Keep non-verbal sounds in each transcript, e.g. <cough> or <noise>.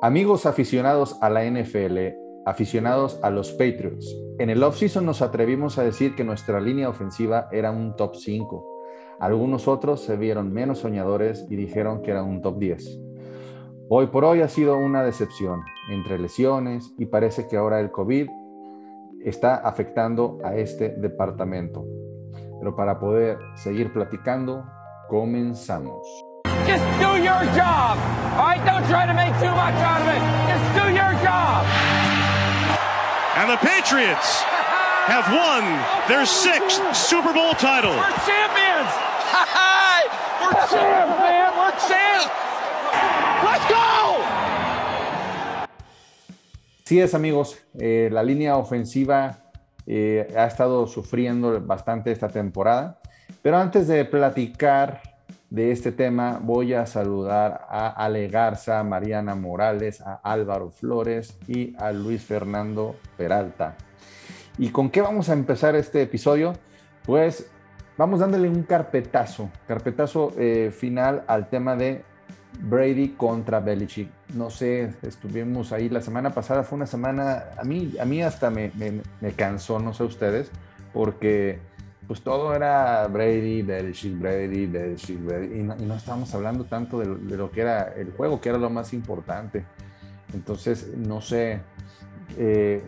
Amigos aficionados a la NFL, aficionados a los Patriots, en el offseason nos atrevimos a decir que nuestra línea ofensiva era un top 5. Algunos otros se vieron menos soñadores y dijeron que era un top 10. Hoy por hoy ha sido una decepción entre lesiones y parece que ahora el COVID está afectando a este departamento. Pero para poder seguir platicando, comenzamos. Just do your job. All right, don't try to make too much out of it. Just do your job. And the Patriots have won their sixth Super Bowl title. We're champions. We're champs, man. We're champs. Let's go. Sí es, amigos. Eh, la línea ofensiva eh, ha estado sufriendo bastante esta temporada. Pero antes de platicar de este tema, voy a saludar a Ale Garza, Mariana Morales, a Álvaro Flores y a Luis Fernando Peralta. ¿Y con qué vamos a empezar este episodio? Pues vamos dándole un carpetazo, carpetazo eh, final al tema de Brady contra Belichick. No sé, estuvimos ahí la semana pasada, fue una semana, a mí, a mí hasta me, me, me cansó, no sé ustedes, porque pues todo era Brady, Belichick, Brady, Belichick, Brady, y no, y no estábamos hablando tanto de, de, lo que era el juego, que era lo más importante. Entonces, no sé, eh,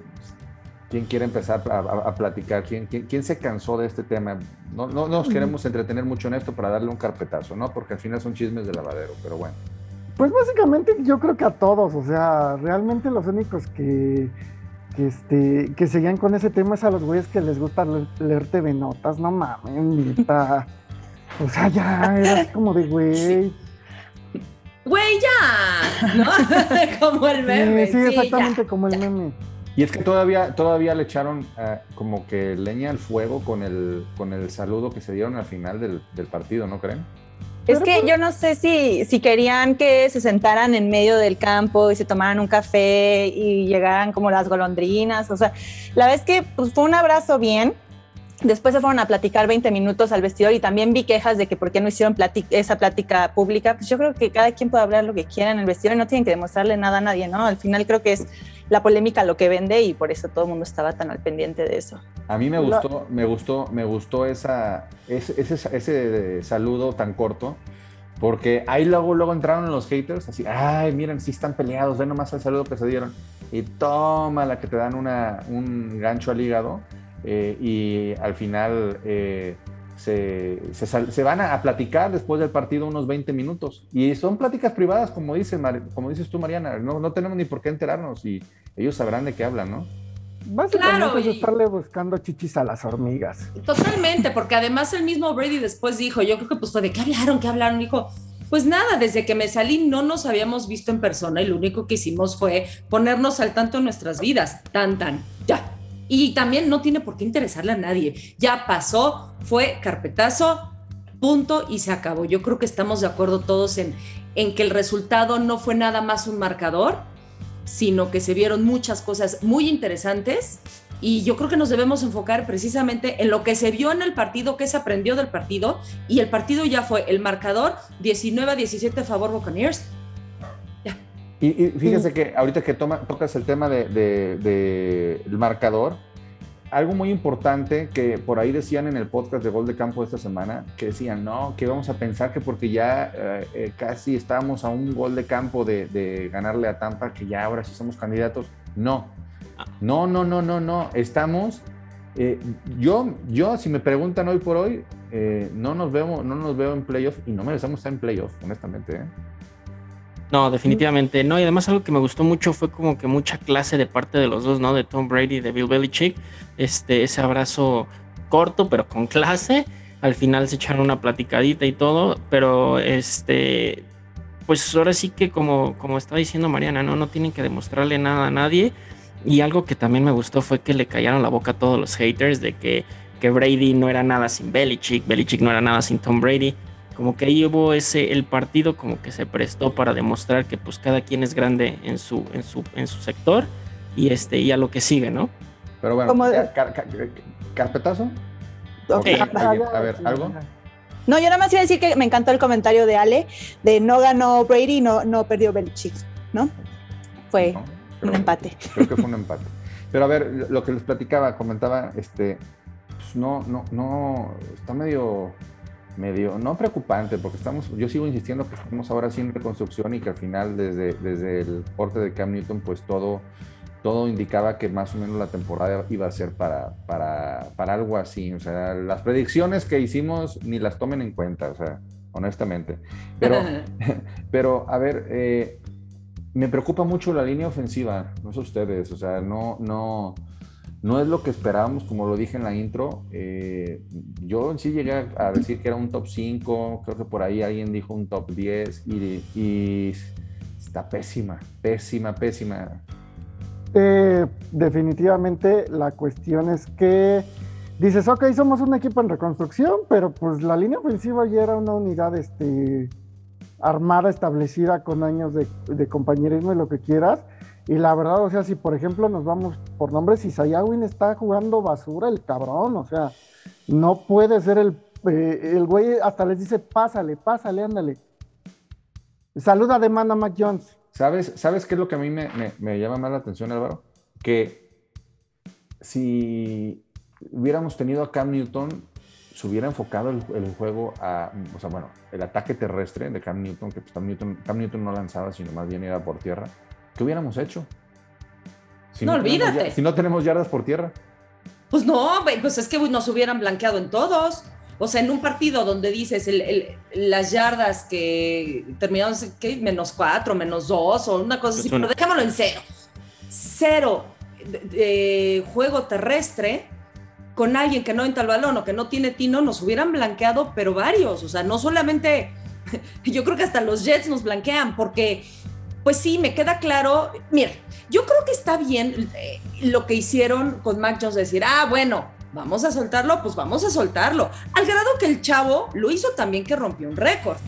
¿quién quiere empezar a, a, a platicar? ¿Quién, ¿Quién, ¿Quién, se cansó de este tema? No, no, no nos queremos entretener mucho en esto para darle un carpetazo, ¿no? Porque al final son chismes de lavadero, pero bueno. Pues básicamente yo creo que a todos, o sea, realmente los únicos que, este, que seguían con ese tema es a los güeyes que les gusta leer, leer TV Notas, no mames, neta. O sea, ya era como de güey. Güey, ya, ¿no? <laughs> como el meme. Sí, sí exactamente, ya, como el ya. meme. Y es que todavía, todavía le echaron uh, como que leña al fuego con el, con el saludo que se dieron al final del, del partido, ¿no creen? Es que yo no sé si, si querían que se sentaran en medio del campo y se tomaran un café y llegaran como las golondrinas. O sea, la vez que pues, fue un abrazo bien. Después se fueron a platicar 20 minutos al vestidor y también vi quejas de que por qué no hicieron esa plática pública. Pues yo creo que cada quien puede hablar lo que quiera en el vestidor y no tienen que demostrarle nada a nadie, ¿no? Al final creo que es la polémica lo que vende y por eso todo el mundo estaba tan al pendiente de eso. A mí me gustó, me gustó, me gustó esa, ese, ese, ese saludo tan corto, porque ahí luego, luego entraron los haters, así, ay, miren, sí están peleados, ven nomás el saludo que se dieron, y toma la que te dan una, un gancho al hígado, eh, y al final eh, se, se, se, van a, a, platicar después del partido unos 20 minutos. Y son pláticas privadas, como, dice, como dices tú, Mariana. No, no tenemos ni por qué enterarnos y ellos sabrán de qué hablan, ¿no? Básicamente claro, es estarle buscando chichis a las hormigas. Totalmente, porque además el mismo Brady después dijo, yo creo que pues fue de qué hablaron, qué hablaron, dijo, pues nada, desde que me salí no nos habíamos visto en persona y lo único que hicimos fue ponernos al tanto en nuestras vidas, tan, tan, ya, y también no tiene por qué interesarle a nadie. Ya pasó, fue carpetazo, punto y se acabó. Yo creo que estamos de acuerdo todos en, en que el resultado no fue nada más un marcador, sino que se vieron muchas cosas muy interesantes y yo creo que nos debemos enfocar precisamente en lo que se vio en el partido, qué se aprendió del partido y el partido ya fue el marcador 19 a 17 a favor Buccaneers. Y, y fíjese que ahorita que toma, tocas el tema del de, de, de marcador, algo muy importante que por ahí decían en el podcast de Gol de Campo esta semana, que decían, no, que vamos a pensar que porque ya eh, casi estábamos a un gol de campo de, de, ganarle a Tampa, que ya ahora sí somos candidatos. No, no, no, no, no, no. Estamos, eh, yo, yo, si me preguntan hoy por hoy, eh, no nos veo, no nos veo en playoff y no merecemos estar en playoff, honestamente. No, definitivamente no. Y además algo que me gustó mucho fue como que mucha clase de parte de los dos, ¿no? De Tom Brady y de Bill Belichick. Este, ese abrazo corto, pero con clase. Al final se echaron una platicadita y todo, pero este, pues ahora sí que como, como está diciendo Mariana, ¿no? No tienen que demostrarle nada a nadie. Y algo que también me gustó fue que le callaron la boca a todos los haters de que, que Brady no era nada sin Belichick, Belichick no era nada sin Tom Brady como que ahí hubo ese el partido como que se prestó para demostrar que pues cada quien es grande en su en su en su sector y este y a lo que sigue no pero bueno car car car carpetazo okay. Okay. a ver algo no yo nada más iba a decir que me encantó el comentario de Ale de no ganó Brady no no perdió Belichick no fue un empate. Creo que fue un empate. Pero a ver, lo que les platicaba, comentaba, este, pues no, no, no, está medio, medio, no preocupante, porque estamos, yo sigo insistiendo que estamos ahora sin reconstrucción y que al final desde, desde el porte de Cam Newton, pues todo, todo indicaba que más o menos la temporada iba a ser para, para, para algo así. O sea, las predicciones que hicimos ni las tomen en cuenta, o sea, honestamente. Pero, <laughs> pero a ver, eh, me preocupa mucho la línea ofensiva, no sé ustedes, o sea, no, no, no es lo que esperábamos, como lo dije en la intro. Eh, yo en sí llegué a decir que era un top 5, creo que por ahí alguien dijo un top 10 y, está pésima, pésima, pésima. Eh, definitivamente la cuestión es que dices, ok, somos un equipo en reconstrucción, pero pues la línea ofensiva ya era una unidad este, armada, establecida con años de, compañerismo y lo que quieras. Y la verdad, o sea, si por ejemplo nos vamos por nombres, Isaiah Win está jugando basura, el cabrón, o sea, no puede ser el, eh, el güey, hasta les dice, pásale, pásale, ándale. Saluda de mano a Mac Jones. ¿Sabes, ¿Sabes qué es lo que a mí me, me llama más la atención, Álvaro? Que si hubiéramos tenido a Cam Newton se hubiera enfocado el, juego a, o sea, bueno, el ataque terrestre de Cam Newton, que pues, Cam Newton, Cam Newton no lanzaba, sino más bien iba por tierra, ¿qué hubiéramos hecho? Si no, olvídate. si no tenemos yardas por tierra. Pues no, pues es que nos hubieran blanqueado en todos. O sea, en un partido donde dices las yardas que terminaron, ¿qué? Menos cuatro, menos dos, o una cosa así, pero dejémoslo en cero. Cero de juego terrestre con alguien que no entra al balón o que no tiene tino, nos hubieran blanqueado, pero varios. O sea, no solamente, <laughs> yo creo que hasta los Jets nos blanquean, porque, pues sí, me queda claro. Mira, yo creo que está bien eh, lo que hicieron con Mac Jones, decir, ah, bueno, vamos a soltarlo, pues vamos a soltarlo. Al grado que el chavo lo hizo también que rompió un récord.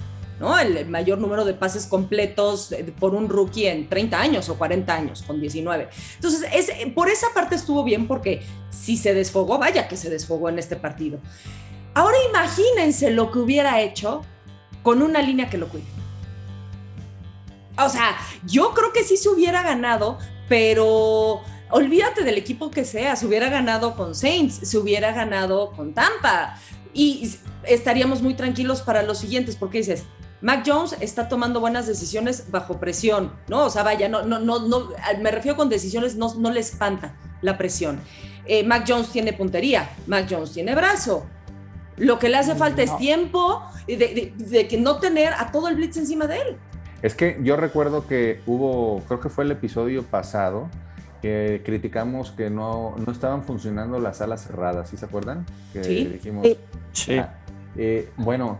El, mayor número de pases completos eh, por un rookie en 30 años o 40 años, con 19. Entonces, es, por esa parte estuvo bien porque si se desfogó, vaya que se desfogó en este partido. Ahora imagínense lo que hubiera hecho con una línea que lo cuide. O sea, yo creo que sí se hubiera ganado, pero olvídate del equipo que sea, se hubiera ganado con Saints, se hubiera ganado con Tampa y estaríamos muy tranquilos para los siguientes, porque dices, Mac Jones está tomando buenas decisiones bajo presión, ¿no? O sea, vaya, no, no, no, no me refiero con decisiones, no, no le espanta la presión. Eh, Mac Jones tiene puntería, Mac Jones tiene brazo. Lo que le hace falta es tiempo de, de, que no tener a todo el blitz encima de él. Es que yo recuerdo que hubo, creo que fue el episodio pasado, que criticamos que no, no estaban funcionando las alas cerradas, ¿sí se acuerdan? Que sí. Dijimos, sí. Ah, eh, bueno,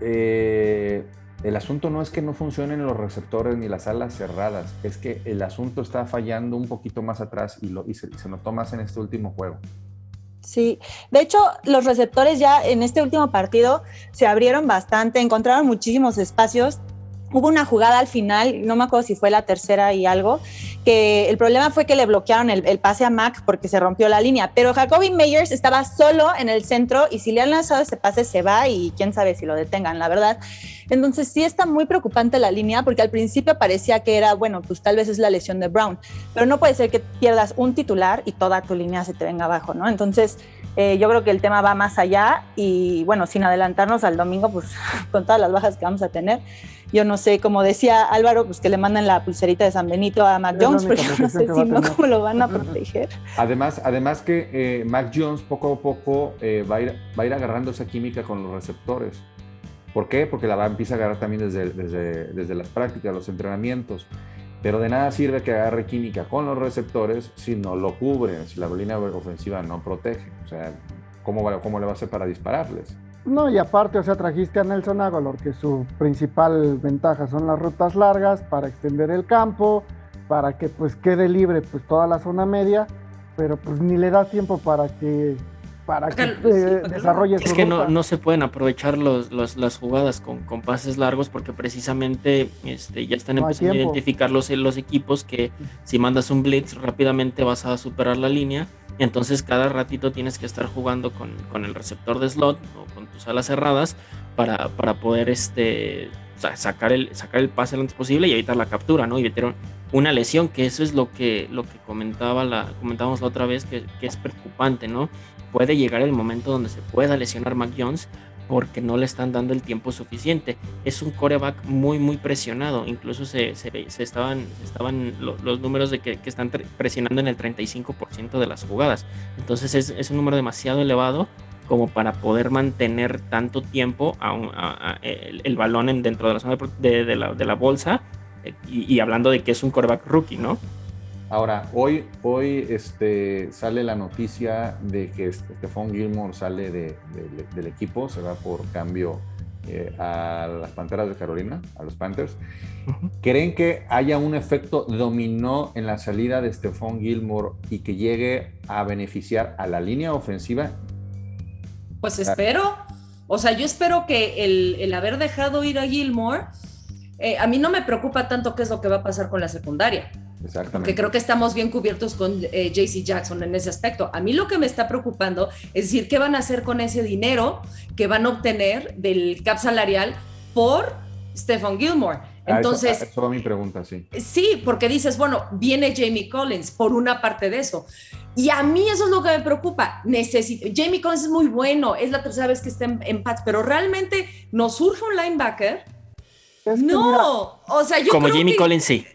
eh, el asunto no es que no funcionen los receptores ni las alas cerradas, es que el asunto está fallando un poquito más atrás y, lo, y se, se notó más en este último juego. Sí, de hecho los receptores ya en este último partido se abrieron bastante, encontraron muchísimos espacios Hubo una jugada al final, no me acuerdo si fue la tercera y algo, que el problema fue que le bloquearon el, pase a Mac porque se rompió la línea, pero Jacoby Meyers estaba solo en el centro y si le han lanzado ese pase se va y quién sabe si lo detengan, la verdad. Entonces sí está muy preocupante la línea porque al principio parecía que era, bueno, pues tal vez es la lesión de Brown, pero no puede ser que pierdas un titular y toda tu línea se te venga abajo, ¿no? Entonces eh, yo creo que el tema va más allá y bueno, sin adelantarnos al domingo, pues <laughs> con todas las bajas que vamos a tener yo no sé, como decía Álvaro, pues que le mandan la pulserita de San Benito a Mac Jones, pero yo no sé si no, cómo lo van a proteger. Además, además que eh, Mac Jones poco a poco eh, va, a ir, va a ir agarrando esa química con los receptores. ¿Por qué? Porque la va a empieza a agarrar también desde, desde, desde las prácticas, los entrenamientos. Pero de nada sirve que agarre química con los receptores si no lo cubren, si la línea ofensiva no protege. O sea, ¿cómo, cómo le va a hacer para dispararles? No, y aparte, o sea, trajiste a Nelson Aguilar, que su principal ventaja son las rutas largas para extender el campo, para que pues quede libre pues toda la zona media, pero pues ni le da tiempo para que para que eh, desarrolle Es que No, no se pueden aprovechar los, las jugadas con, con, pases largos porque precisamente este, ya están empezando a identificar los, los equipos que si mandas un blitz rápidamente vas a superar la línea entonces cada ratito tienes que estar jugando con, con el receptor de slot o con tus alas cerradas para, para poder este, sacar, el, sacar el pase lo antes posible y evitar la captura, ¿no? Y una lesión, que eso es lo que, lo que comentaba la, comentábamos la otra vez, que, que es preocupante, ¿no? Puede llegar el momento donde se pueda lesionar Mac Jones porque no le están dando el tiempo suficiente. Es un coreback muy, muy presionado. Incluso se, se, estaban, estaban los números de que, están presionando en el 35% de las jugadas. Entonces es, es, un número demasiado elevado como para poder mantener tanto tiempo el, balón en, dentro de la zona de, de, la, de la, bolsa. Eh, y, y, hablando de que es un coreback rookie, ¿no? Ahora, hoy, hoy este, sale la noticia de que Stephon Gilmore sale del equipo, se va por cambio eh, a las Panteras de Carolina, a los Panthers. ¿Creen que haya un efecto dominó en la salida de Stephon Gilmore y que llegue a beneficiar a la línea ofensiva? Pues espero. O sea, yo espero que el, haber dejado ir a Gilmore, eh, a mí no me preocupa tanto qué es lo que va a pasar con la secundaria Exactamente. Porque creo que estamos bien cubiertos con eh, JC Jackson en ese aspecto. A mí lo que me está preocupando es decir, ¿qué van a hacer con ese dinero que van a obtener del cap salarial por Stephen Gilmore? Ah, Entonces, eso, eso mi pregunta, sí. Sí, porque dices, bueno, viene Jamie Collins por una parte de eso. Y a mí eso es lo que me preocupa. Necesito, Jamie Collins es muy bueno, es la tercera vez que está en, en pero realmente nos surge un linebacker. no, o sea, yo como Jamie Collins sí.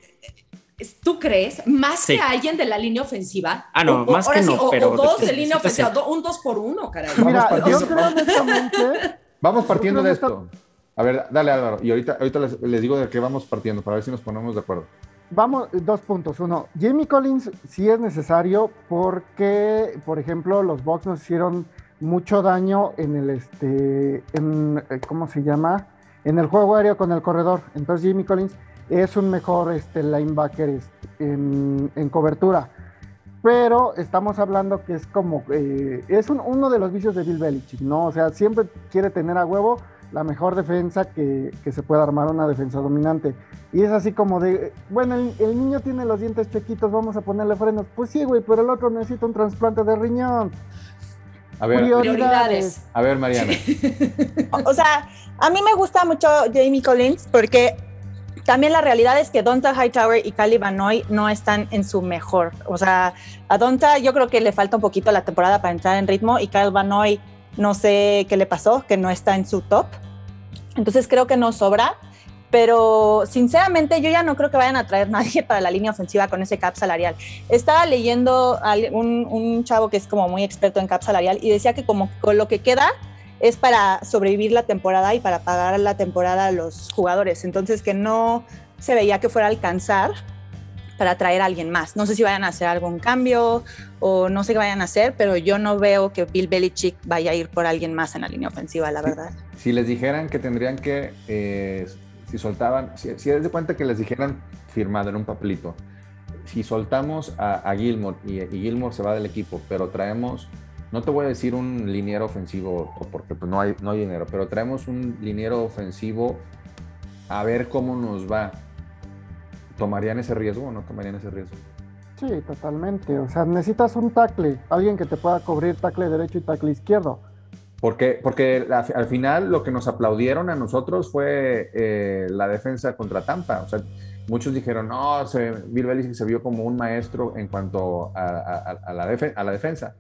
¿Tú crees? ¿Más que alguien de la línea ofensiva? Ah, no, más que no, pero... O dos de línea ofensiva, un dos por uno, caray. Mira, <laughs> yo creo honestamente... Vamos partiendo de esto. A ver, dale Álvaro, y ahorita, ahorita les, digo de qué vamos partiendo, para ver si nos ponemos de acuerdo. Vamos, dos puntos. Uno, Jamie Collins sí es necesario porque, por ejemplo, los Bucks nos hicieron mucho daño en el, este, en, ¿cómo se llama? En el juego aéreo con el corredor. Entonces Jamie Collins es un mejor este, linebacker este, en, cobertura. Pero estamos hablando que es como, eh, es uno de los vicios de Bill Belichick, ¿no? O sea, siempre quiere tener a huevo la mejor defensa que, se pueda armar una defensa dominante. Y es así como de, bueno, el, niño tiene los dientes chiquitos, vamos a ponerle frenos. Pues sí, güey, pero el otro necesita un trasplante de riñón. A ver, prioridades. A ver, Mariana. <laughs> o sea, a mí me gusta mucho Jamie Collins porque también la realidad es que Donta Hightower y Cali Banoy no están en su mejor. O sea, a Donta yo creo que le falta un poquito la temporada para entrar en ritmo y Kyle Banoy no sé qué le pasó, que no está en su top. Entonces creo que no sobra. Pero sinceramente yo ya no creo que vayan a traer nadie para la línea ofensiva con ese cap salarial. Estaba leyendo a un, un chavo que es como muy experto en cap salarial y decía que como con lo que queda es para sobrevivir la temporada y para pagar la temporada a los jugadores. Entonces que no se veía que fuera a alcanzar para traer a alguien más. No sé si vayan a hacer algún cambio o no sé qué vayan a hacer, pero yo no veo que Bill Belichick vaya a ir por alguien más en la línea ofensiva, la verdad. Si les dijeran que tendrían que, eh, si soltaban, si, si de cuenta que les dijeran firmado en un papelito, si soltamos a, Gilmore y, y Gilmore se va del equipo, pero traemos no te voy a decir un liniero ofensivo porque pues, no, hay, no hay dinero, pero traemos un liniero ofensivo a ver cómo nos va. ¿Tomarían ese riesgo o no tomarían ese riesgo? Sí, totalmente. O sea, necesitas un tackle, alguien que te pueda cubrir tackle derecho y tackle izquierdo. Porque, porque al final lo que nos aplaudieron a nosotros fue eh, la defensa contra Tampa. O sea, muchos dijeron, no, se, Bill Belichick se vio como un maestro en cuanto a, la, a la defensa.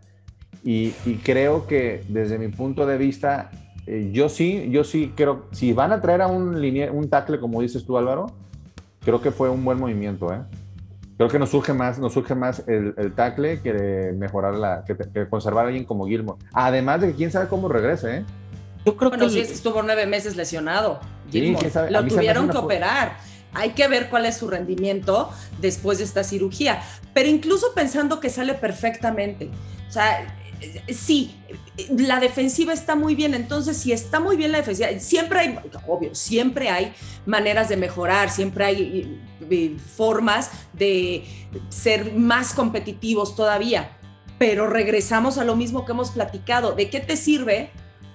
Y, creo que desde mi punto de vista, eh, yo sí, yo sí creo, si van a traer a un, un tackle, como dices tú Álvaro, creo que fue un buen movimiento, ¿eh? Creo que nos surge más, nos surge más el, el tackle que mejorar la, que, conservar a alguien como Gilmore. Además de que quién sabe cómo regrese, ¿eh? Yo creo que sí, estuvo nueve meses lesionado. Gilmore. Lo tuvieron que operar. Hay que ver cuál es su rendimiento después de esta cirugía. Pero incluso pensando que sale perfectamente. O sea, sí, la defensiva está muy bien, entonces si está muy bien la defensiva, siempre hay, obvio, siempre hay maneras de mejorar, siempre hay eh, formas de ser más competitivos todavía, pero regresamos a lo mismo que hemos platicado, ¿de qué te sirve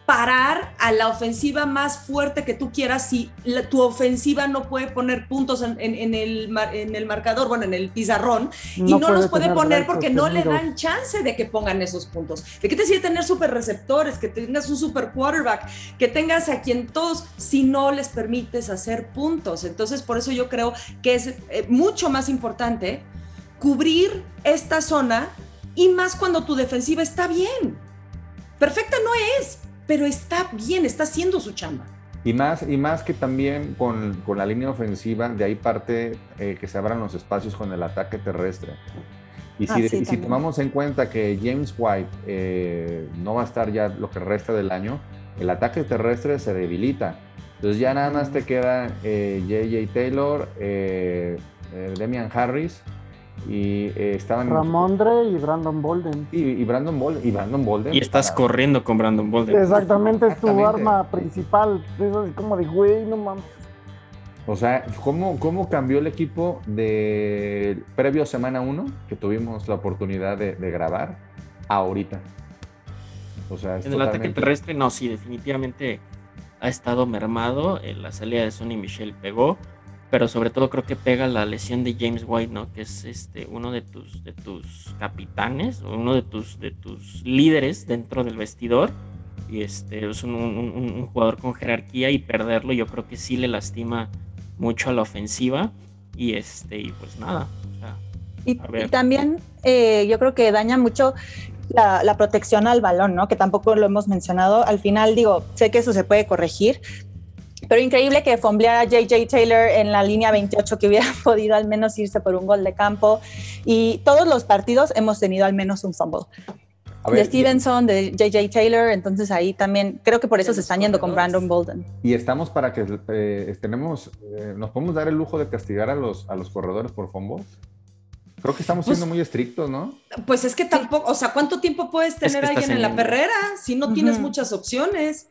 parar a la ofensiva más fuerte que tú quieras si tu ofensiva no puede poner puntos en, el, en el marcador, bueno, en el pizarrón, y no los puede poner porque no le dan chance de que pongan esos puntos. ¿De qué te sirve tener super receptores, que tengas un super quarterback, que tengas a quien todos, si no les permites hacer puntos? Entonces, por eso yo creo que es eh, mucho más importante cubrir esta zona y más cuando tu defensiva está bien. Perfecta no es, pero está bien, está haciendo su chamba. Y más, y más que también con, la línea ofensiva, de ahí parte eh, que se abran los espacios con el ataque terrestre. Y si, ah, si tomamos en cuenta que James White eh, no va a estar ya lo que resta del año, el ataque terrestre se debilita. Entonces ya nada más te queda JJ eh, Taylor, Demian Harris y eh, estaban Ramondre y Brandon Bolden. Y, Brandon Bolden y Brandon Bolden. Y estás corriendo con Brandon Bolden. Exactamente, es tu arma principal. Es como de güey, no mames. O sea, ¿cómo, ¿cómo cambió el equipo de previo a semana 1 que tuvimos la oportunidad de, grabar ahorita? O sea, en el ataque terrestre, no, sí, definitivamente ha estado mermado. En la salida de Sonny Michel pegó pero sobre todo creo que pega la lesión de James White, ¿no? Que es este uno de tus de tus capitanes, uno de tus de tus líderes dentro del vestidor y este es un, jugador con jerarquía y perderlo yo creo que sí le lastima mucho a la ofensiva y este y pues nada. y, también eh, yo creo que daña mucho la, la, protección al balón, ¿no? Que tampoco lo hemos mencionado. Al final, digo, sé que eso se puede corregir, pero increíble que fombleara JJ Taylor en la línea 28, que hubiera <laughs> podido al menos irse por un gol de campo. Y todos los partidos hemos tenido al menos un fumble. de Stevenson, de JJ Taylor, entonces ahí también creo que por eso se están yendo con Brandon Bolden. Y estamos para que eh, tenemos, eh, nos podemos dar el lujo de castigar a los, a los corredores por fumbles. Creo que estamos siendo pues muy estrictos, ¿no? Pues es que tampoco, o sea, ¿cuánto tiempo puedes tener alguien en la perrera si no tienes muchas opciones?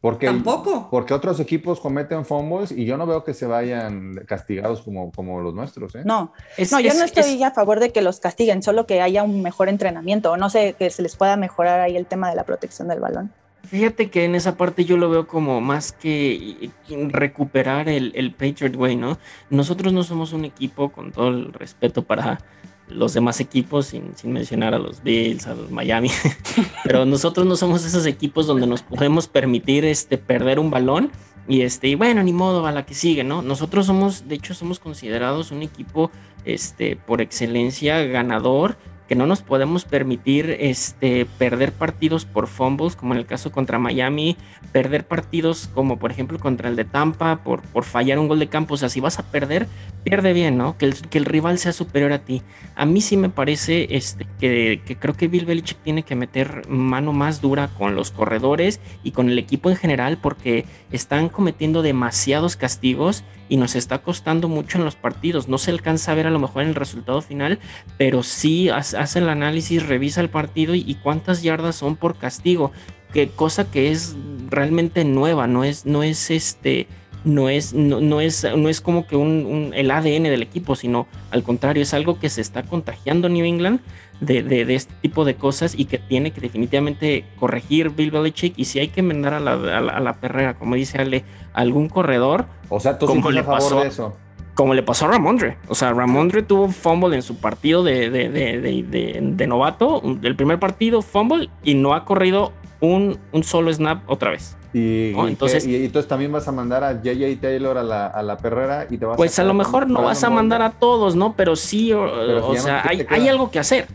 Porque, Tampoco. Porque otros equipos cometen fumbles y yo no veo que se vayan castigados como, como los nuestros. ¿eh? No, no yo no estoy a favor de que los castiguen, solo que haya un mejor entrenamiento o no sé, que se les pueda mejorar ahí el tema de la protección del balón. Fíjate que en esa parte yo lo veo como más que recuperar el, el Patriot Way, ¿no? Nosotros no somos un equipo, con todo el respeto para los demás equipos, sin, mencionar a los Bills, a los Miami. <laughs> Pero nosotros no somos esos equipos donde nos podemos permitir este, perder un balón y este, y bueno, ni modo, a la que sigue, ¿no? Nosotros somos, de hecho, somos considerados un equipo este, por excelencia ganador que no nos podemos permitir este, perder partidos por fumbles, como en el caso contra Miami, perder partidos como por ejemplo contra el de Tampa por, por fallar un gol de campo. O sea, si vas a perder, pierde bien, ¿no? Que el, que el rival sea superior a ti. A mí sí me parece este, que, que creo que Bill Belichick tiene que meter mano más dura con los corredores y con el equipo en general porque están cometiendo demasiados castigos y nos está costando mucho en los partidos. No se alcanza a ver a lo mejor en el resultado final, pero sí hace el análisis, revisa el partido y, cuántas yardas son por castigo. Que cosa que es realmente nueva, no es, no es este. No es, no, es, no es como que un, el ADN del equipo, sino al contrario, es algo que se está contagiando New England de, de, este tipo de cosas y que tiene que definitivamente corregir Bill Belichick. Y si hay que enmendar a la, a la, perrera, como dice Ale, algún corredor. O sea, tú como le pasó, de eso como le pasó a Ramondre. O sea, Ramondre tuvo fumble en su partido de, de, de, de, novato, el primer partido, fumble, y no ha corrido un, un solo snap otra vez. Y, entonces, y, entonces también vas a mandar a JJ Taylor a la, a la perrera y te vas Pues a, lo mejor no vas a mandar a todos, ¿no? Pero sí, o, sea, hay, hay, algo que hacer.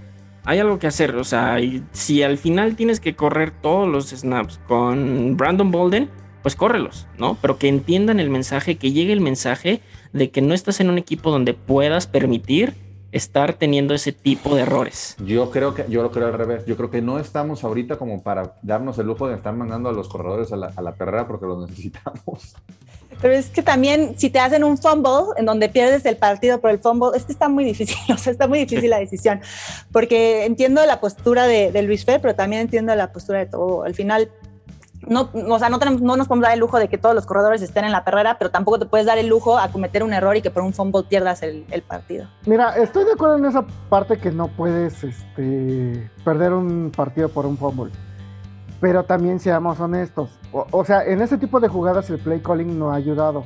Hay algo que hacer. O sea, si al final tienes que correr todos los snaps con Brandon Bolden, pues córrelos, ¿no? Pero que entiendan el mensaje, que llegue el mensaje de que no estás en un equipo donde puedas permitir estar teniendo ese tipo de errores. Yo creo que, yo lo creo al revés. Yo creo que no estamos ahorita como para darnos el lujo de estar mandando a los corredores a la, a perrera porque los necesitamos. Pero es que también si te hacen un fumble en donde pierdes el partido por el fumble, es que está muy difícil, <laughs> o sea, está muy difícil la decisión, porque entiendo la postura de, de Luis Fer, pero también entiendo la postura de todo. Al final no, o sea, no, tenemos, no nos podemos dar el lujo de que todos los corredores estén en la perrera, pero tampoco te puedes dar el lujo a cometer un error y que por un fumble pierdas el, partido. Mira, estoy de acuerdo en esa parte que no puedes este, perder un partido por un fumble. Pero también seamos honestos. O, sea, en ese tipo de jugadas el play calling no ha ayudado.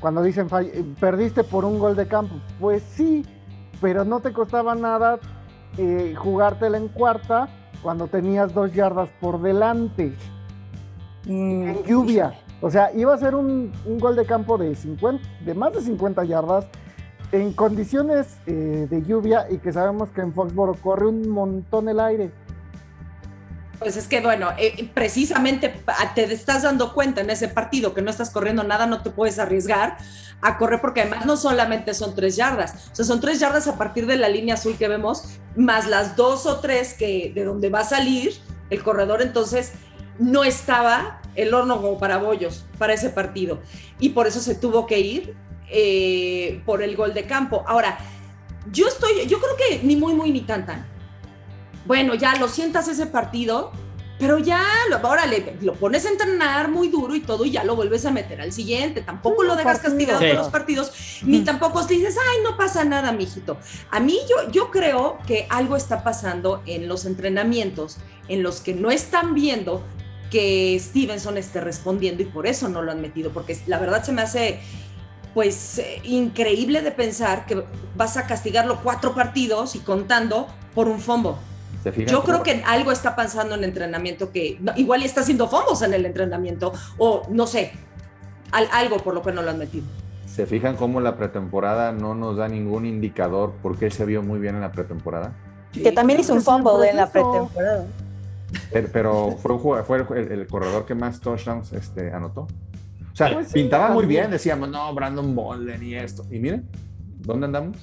Cuando dicen "Fall- eh, perdiste por un gol de campo, pues sí, pero no te costaba nada eh, jugártela en cuarta cuando tenías dos yardas por delante Mm, en lluvia. O sea, iba a ser un, un gol de campo de, 50, de más de 50 yardas en condiciones eh, de lluvia y que sabemos que en Foxboro corre un montón el aire. Pues es que, bueno, eh, precisamente pa- te estás dando cuenta en ese partido que no estás corriendo nada, no te puedes arriesgar a correr porque además no solamente son tres yardas, o sea, son tres yardas a partir de la línea azul que vemos, más las dos o tres que de donde va a salir el corredor, entonces no estaba el horno como para bollos para ese partido y por eso se tuvo que ir eh, por el gol de campo. Ahora, yo estoy, yo creo que ni muy, muy, ni tan, tan bueno, ya lo sientas ese partido, pero ya, lo, ahora le, lo pones a entrenar muy duro y todo y ya lo vuelves a meter al siguiente. Tampoco lo dejas castigado Sí. por los partidos, ni tampoco dices, ay, no pasa nada, mijito. A mí yo, yo creo que algo está pasando en los entrenamientos en los que no están viendo que Stevenson esté respondiendo y por eso no lo han metido, porque la verdad se me hace pues eh, increíble de pensar que vas a castigarlo cuatro partidos y contando por un fombo. ¿Se fijan Yo creo que algo está pasando en el entrenamiento que no, igual está haciendo fomos en el entrenamiento o no sé, al- algo por lo que no lo han metido. ¿Se fijan cómo la pretemporada no nos da ningún indicador porque él se vio muy bien en la pretemporada? Que también hizo un fumble en la pretemporada. Pero, pero fue, un jugador- fue el, el corredor que más touchdowns este, anotó. O sea, Pues sí, pintaba muy también. bien, decíamos, no, Brandon Bolden y esto. Y miren, ¿dónde andamos?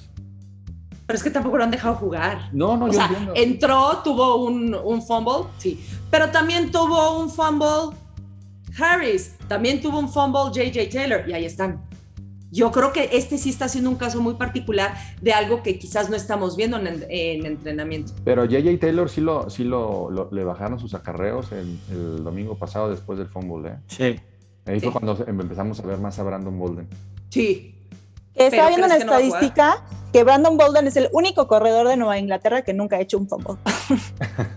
Pero es que tampoco lo han dejado jugar. No, no, O yo sea, entiendo. entró, tuvo un, un fumble, sí, pero también tuvo un fumble Harris, también tuvo un fumble JJ Taylor y ahí están. Yo creo que este sí está siendo un caso muy particular de algo que quizás no estamos viendo en, en entrenamiento. Pero JJ Taylor sí, lo, sí lo, lo- le bajaron sus acarreos el, el domingo pasado después del fumble. ¿eh? Sí. Ahí fue cuando empezamos a ver más a Brandon Bolden. Sí, estaba viendo una estadística que Brandon Bolden es el único corredor de Nueva Inglaterra que nunca ha hecho un fumble.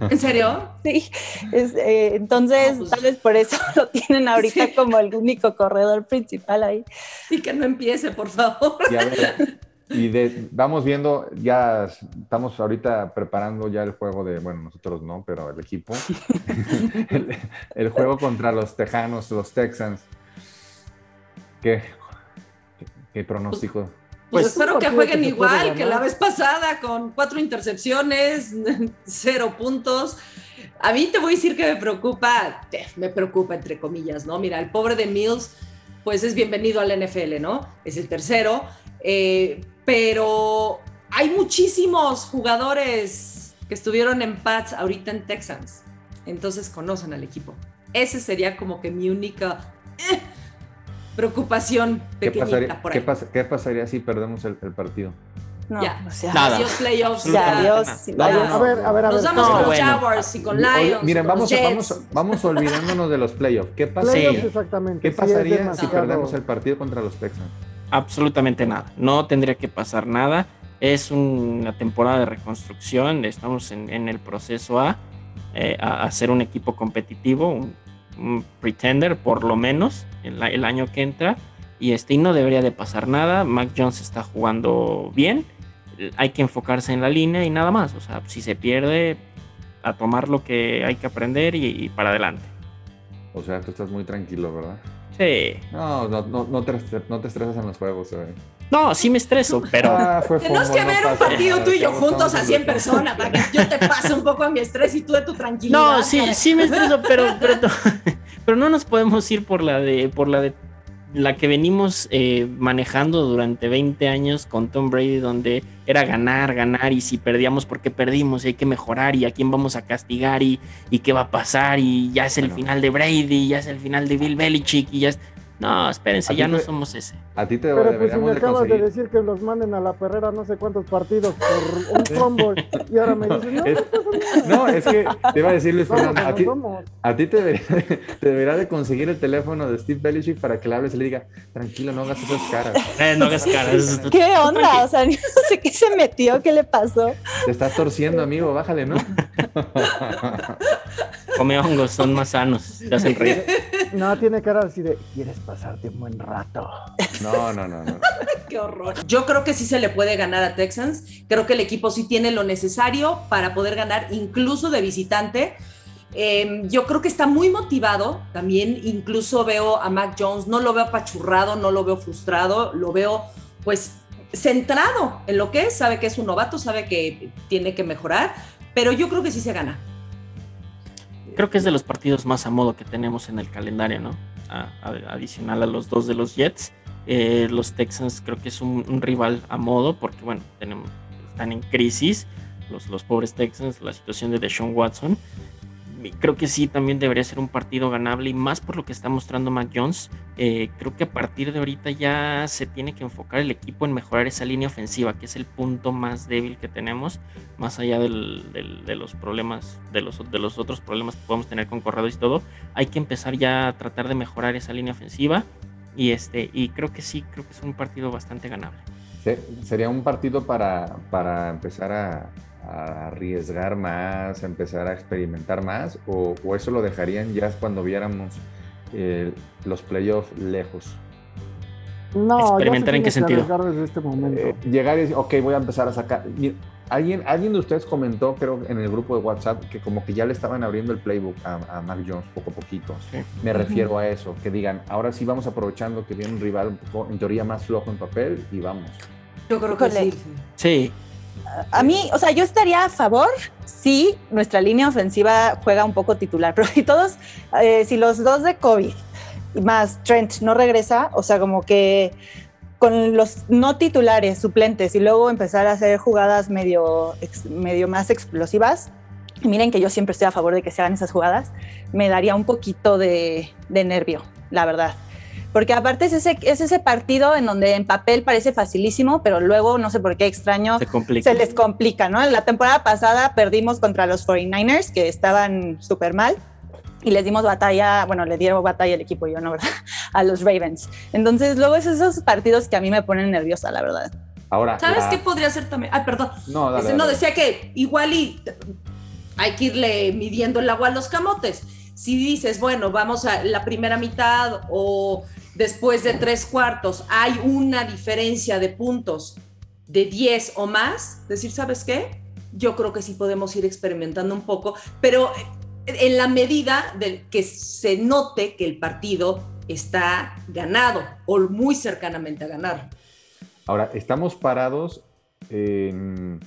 ¿en serio? <laughs> Sí, es, eh, entonces No, pues- tal vez por eso <laughs> lo tienen ahorita Sí. como el único corredor principal ahí. Y que no empiece, por favor. Y, a ver, y de- vamos viendo, ya estamos ahorita preparando ya el juego de, bueno, nosotros no, pero el equipo. <laughs> el, el juego contra los Tejanos, los Texans. ¿Qué, qué, pronóstico? Pues, Pues, espero un que jueguen que igual que la vez pasada, con cuatro intercepciones, <laughs> cero puntos. A mí te voy a decir que me preocupa, me preocupa entre comillas, ¿no? Mira, el pobre de Mills, pues es bienvenido al NFL, ¿no? Es el tercero, eh, pero hay muchísimos jugadores que estuvieron en Pats ahorita en Texans, entonces conocen al equipo. Ese sería como que mi única eh, preocupación ¿Qué pequeñita pasaría, por qué ahí. pas- qué pasaría si perdemos el, el partido? No, Ya. o sea, Nada. Adiós playoffs. ya, adiós. No, A ver, a ver, a ver. Nos damos No, con bueno. Jaguars y con Oye, Lions. miren, y con vamos, vamos, vamos olvidándonos de los playoffs. ¿Qué, pasa- Playoffs, Sí. exactamente. ¿Qué pasaría si perdemos el partido contra los Texans? Absolutamente nada. No tendría que pasar nada. Es una temporada de reconstrucción. Estamos en, en el proceso a, eh, a, a ser un equipo competitivo, un, un pretender por lo menos el, el año que entra. Y este, y no debería de pasar nada. Mac Jones está jugando bien. Hay que enfocarse en la línea y nada más. O sea, si se pierde, a tomar lo que hay que aprender y, y para adelante. O sea, tú estás muy tranquilo, ¿verdad? Sí. No, no, no, no, te, no te estresas en los juegos, eh. No, sí me estreso, <laughs> pero... Ah, fue Tenemos que no ver un partido nada, tú y yo juntos así en persona para que yo te pase un poco a mi estrés y tú de tu tranquilidad. No, sí, sí me estreso, pero, pero, <laughs> <laughs> pero no nos podemos ir por la de, por la de la que venimos eh, manejando durante 20 años con Tom Brady, donde era ganar, ganar, y si perdíamos, porque perdimos, y hay que mejorar, y a quién vamos a castigar, y, y qué va a pasar, y ya es el Bueno. final de Brady, ya es el final de Bill Belichick, y ya es... No, espérense, ya ti no te- somos ese. A ti te Pero pues si me de acabas de conseguir. decir que los manden a la perrera no sé cuántos partidos por un fumble y ahora me dices, no, Es- no. No, es que te iba a decir Luis Fernando, a como ti, a ti te, debería, <laughs> te debería de conseguir el teléfono de Steve Belichick para que le hables y le diga, tranquilo, no hagas esas caras. Eh, no hagas caras. eso es- ¿Qué onda? O sea, <laughs> no sé qué se metió, qué le pasó. Te estás torciendo, amigo, bájale, ¿no? come hongos, son más sanos, te hacen reír. No, tiene cara así de, ¿quieres pasarte un buen rato? <laughs> No, no, no, no. <laughs> Qué horror. Yo creo que sí se le puede ganar a Texans. Creo que el equipo sí tiene lo necesario para poder ganar, incluso de visitante. Eh, yo creo que está muy motivado. También incluso veo a Mac Jones, no lo veo apachurrado, no lo veo frustrado, lo veo pues centrado en lo que es, sabe que es un novato, sabe que tiene que mejorar, pero yo creo que sí se gana. Creo que es de los partidos más a modo que tenemos en el calendario, ¿no? Adicional a los dos de los Jets. Eh, los Texans creo que es un, rival a modo porque, bueno, están en crisis los, los pobres Texans, la situación de Deshaun Watson. Creo que sí, también debería ser un partido ganable y más por lo que está mostrando Mac Jones. Eh, creo que a partir de ahorita ya se tiene que enfocar el equipo en mejorar esa línea ofensiva, que es el punto más débil que tenemos, más allá del- del- de los problemas, de los, de los otros problemas que podemos tener con corredores y todo. Hay que empezar ya a tratar de mejorar esa línea ofensiva. Y, este, y creo que sí, creo que es un partido bastante ganable. Se- Sería un partido para, para empezar a, a arriesgar más, a empezar a experimentar más, o, o eso lo dejarían ya cuando viéramos eh, los playoffs lejos. No, ¿Experimentar en qué sentido? desde este momento. Eh, llegar y decir, ok, voy a empezar a sacar. Mira, alguien, alguien de ustedes comentó, creo, en el grupo de WhatsApp, que como que ya le estaban abriendo el playbook a, a Mac Jones poco a poquito. Sí. Me refiero a eso, que digan, ahora sí vamos aprovechando que viene un rival un poco, en teoría, más flojo en papel y vamos. Yo creo que sí. Sí, A mí, o sea, yo estaría a favor si nuestra línea ofensiva juega un poco titular, <laughs> pero si todos, eh, si los dos de COVID más Trent no regresa, o sea, como que con los no titulares, suplentes, y luego empezar a hacer jugadas medio, medio más explosivas, miren que yo siempre estoy a favor de que se hagan esas jugadas, me daría un poquito de nervio, la verdad. Porque aparte es ese, es ese partido en donde en papel parece facilísimo, pero luego no sé por qué extraño se complica. se les complica, ¿no? La temporada pasada perdimos contra los 49ers, que estaban súper mal, y les dimos batalla, bueno, le dieron batalla el equipo, yo no, ¿verdad? <laughs> A los Ravens. Entonces, luego es esos partidos que a mí me ponen nerviosa, la verdad. Ahora, ¿Sabes la- qué podría ser también? Ay, perdón. No, dale, Este, no, dale. decía que igual y hay que irle midiendo el agua a los camotes. Si dices, bueno, vamos a la primera mitad o después de tres cuartos hay una diferencia de puntos de 10 o más, decir, ¿sabes qué? Yo creo que sí podemos ir experimentando un poco, pero en la medida de que se note que el partido está ganado o muy cercanamente a ganar. Ahora, estamos parados en,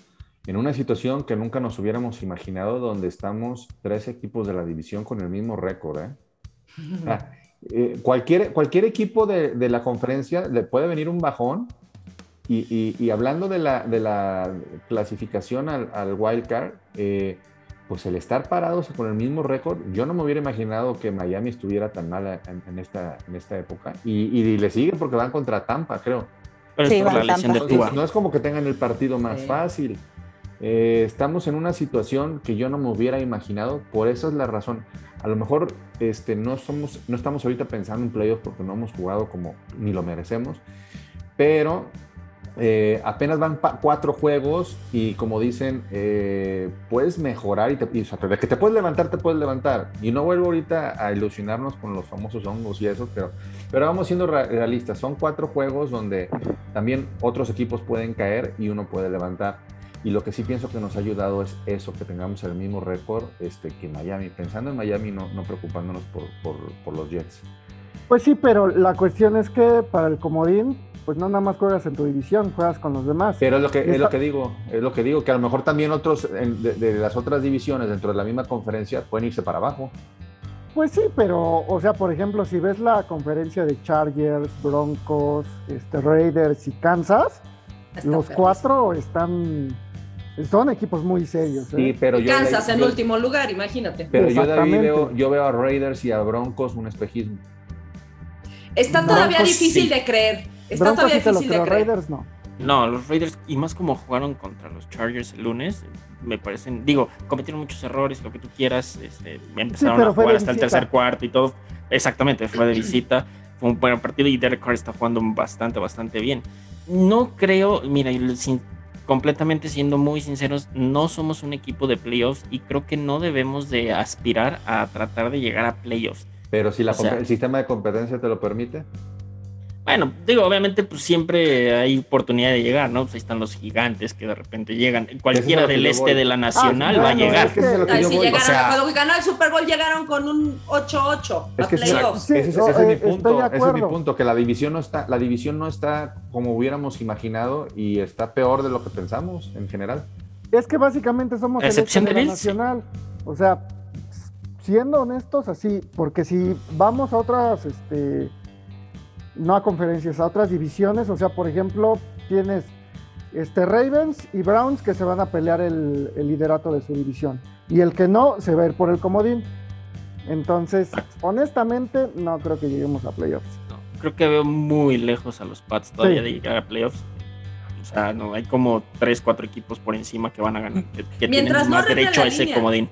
en una situación que nunca nos hubiéramos imaginado, donde estamos tres equipos de la división con el mismo récord. ¿eh? <laughs> Eh, cualquier, cualquier equipo de, de la conferencia le puede venir un bajón. Y, y- y hablando de la, de la clasificación al, al wild card, eh, pues el estar parados con el mismo récord, yo no me hubiera imaginado que Miami estuviera tan mal en, en esta, en esta época. Y, y le sigue porque van contra Tampa, creo. Pero Sí, es por la lesión de. Tua. No es como que tengan el partido más Sí. fácil. Eh, estamos en una situación que yo no me hubiera imaginado, por eso es la razón. A lo mejor este, no, somos, no estamos ahorita pensando en playoffs porque no hemos jugado como ni lo merecemos, pero eh, apenas van cuatro juegos y como dicen, eh, puedes mejorar y, te, y, o que te puedes levantar, te puedes levantar. Y no vuelvo ahorita a ilusionarnos con los famosos hongos y eso, pero, pero vamos siendo realistas. Son cuatro juegos donde también otros equipos pueden caer y uno puede levantar. Y lo que sí pienso que nos ha ayudado es eso, que tengamos el mismo récord este, que Miami. Pensando en Miami, no, no preocupándonos por, por, por los Jets. Pues sí, pero la cuestión es que para el comodín, pues no nada más juegas en tu división, juegas con los demás. Pero es lo que, es lo que digo, es lo que digo, que a lo mejor también otros en- de, de las otras divisiones dentro de la misma conferencia pueden irse para abajo. Pues sí, pero, o sea, por ejemplo, si ves la conferencia de Chargers, Broncos, este, Raiders y Kansas, Está los cuatro están, son equipos muy serios. ¿eh? Sí, pero yo, Kansas en yo- último lugar, imagínate. Pero yo, David, veo, yo veo a Raiders y a Broncos un espejismo. Está todavía Broncos, difícil sí. de creer. Está Broncos todavía sí difícil de creer. Raiders no. No, los Raiders, y más como jugaron contra los Chargers el lunes, me parecen, digo, cometieron muchos errores, lo que tú quieras, este, empezaron a jugar hasta el tercer cuarto y todo. Exactamente, fue de visita, fue un buen partido y Derek Carr está jugando bastante, bastante bien. No creo, mira, y sin completamente siendo muy sinceros, no somos un equipo de playoffs y creo que no debemos de aspirar a tratar de llegar a playoffs. Pero si la el sistema de competencia te lo permite. Bueno, digo, obviamente, pues siempre hay oportunidad de llegar, ¿no? Pues ahí están los gigantes que de repente llegan. Cualquiera del este de la Nacional ah, va a llegar. si llegaron, cuando ganó el Super Bowl llegaron con un 8-8 es que ese, es mi eh, punto, ese es mi punto, que la división no está, la división no está como hubiéramos imaginado y está peor de lo que pensamos en general. Es que básicamente somos el este de la Nacional. O sea, siendo honestos, así, porque si vamos a otras, este no a conferencias, a otras divisiones. O sea, por ejemplo, tienes este, Ravens y Browns que se van a pelear el, liderato de su división. Y el que no, se va a ir por el comodín. Entonces, honestamente, no creo que lleguemos a playoffs. creo que veo muy lejos a los Pats todavía de llegar a playoffs. O sea, no, hay como 3, 4 equipos por encima que van a ganar, que, tienen más derecho a ese comodín.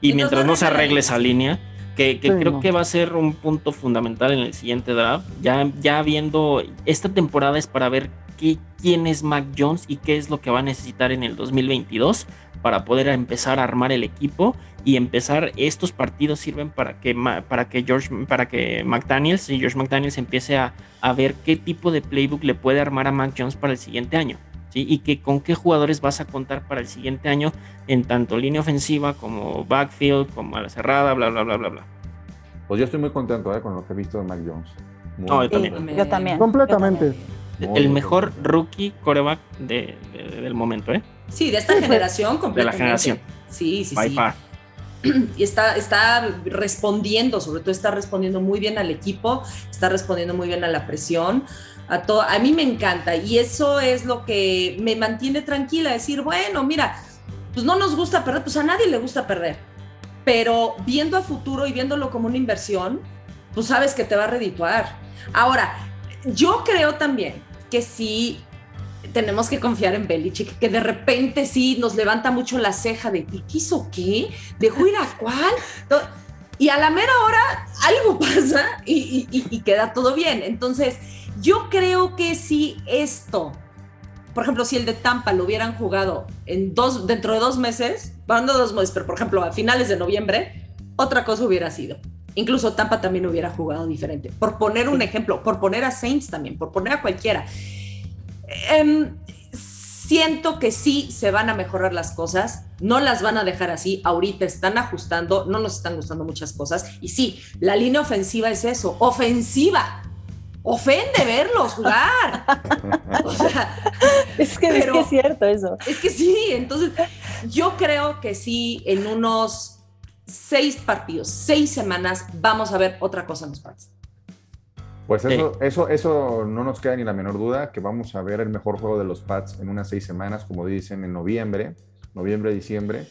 Y mientras, no se arregle esa línea, que, creo que va a ser un punto fundamental en el siguiente draft. Ya, ya viendo, esta temporada es para ver qué, quién es Mac Jones y qué es lo que va a necesitar en el 2022 para poder empezar a armar el equipo y empezar estos partidos sirven para que para que George para que McDaniels y George McDaniels empiece a, a ver qué tipo de playbook le puede armar a Mac Jones para el siguiente año. ¿Sí? y que con qué jugadores vas a contar para el siguiente año en tanto línea ofensiva como backfield, como a la cerrada, bla, bla, bla, bla, bla. Pues yo estoy muy contento ¿eh? con lo que he visto de Mac Jones. no, yo también. yo también. Completamente. el mejor rookie coreback del momento, ¿eh? Sí, de esta generación completamente. De la generación. Sí, sí, sí. Y está, está respondiendo, sobre todo está respondiendo muy bien al equipo, está respondiendo muy bien a la presión. A, todo, a mí me encanta y eso es lo que me mantiene tranquila, decir, bueno, mira, pues no nos gusta perder, pues a nadie le gusta perder pero viendo a futuro y viéndolo como una inversión, pues sabes que te va a redituar. Ahora, yo creo también que sí tenemos que confiar en Belichick, que de repente sí nos levanta mucho la ceja de ¿qué hizo qué? ¿Dejó ir a cuál? Y a la mera hora algo pasa y, y queda todo bien. Entonces, yo creo que si esto por ejemplo, si el de Tampa lo hubieran jugado en dos, dentro de dos meses, bueno, dos meses, pero por ejemplo a finales de noviembre, otra cosa hubiera sido. Incluso Tampa también hubiera jugado diferente. Por poner un ejemplo, por poner a Saints también, por poner a cualquiera. Em, siento que sí se van a mejorar las cosas, no las van a dejar así, ahorita están ajustando, no nos están gustando muchas cosas. Y sí, la línea ofensiva es eso, ofensiva ofende verlos jugar. <laughs> es, que, es cierto eso. Es que sí, entonces yo creo que sí, en unos seis partidos, seis semanas, vamos a ver otra cosa en los Pats. Pues eso, eso, eso no nos queda ni la menor duda, que vamos a ver el mejor juego de los Pats en unas seis semanas, como dicen, en noviembre, noviembre, diciembre.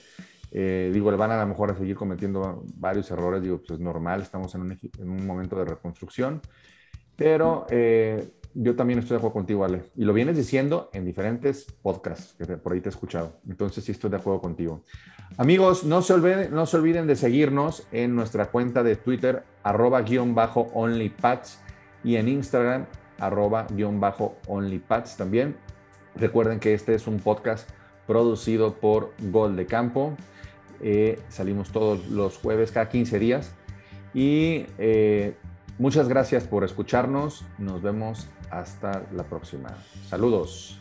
Eh, digo, le van a lo mejor a seguir cometiendo varios errores, digo, pues es normal, estamos en un, en un momento de reconstrucción. Pero eh, yo también estoy de acuerdo contigo, Ale. Y lo vienes diciendo en diferentes podcasts que por ahí te he escuchado. Entonces sí estoy de acuerdo contigo. Amigos, no se olviden, no se olviden de seguirnos en nuestra cuenta de Twitter, arroba guion bajo onlypats y en Instagram, arroba guion bajo onlypats también. Recuerden que este es un podcast producido por Gol de Campo. Eh, salimos todos los jueves, cada 15 días. Y eh, Muchas gracias por escucharnos. Nos vemos hasta la próxima. Saludos.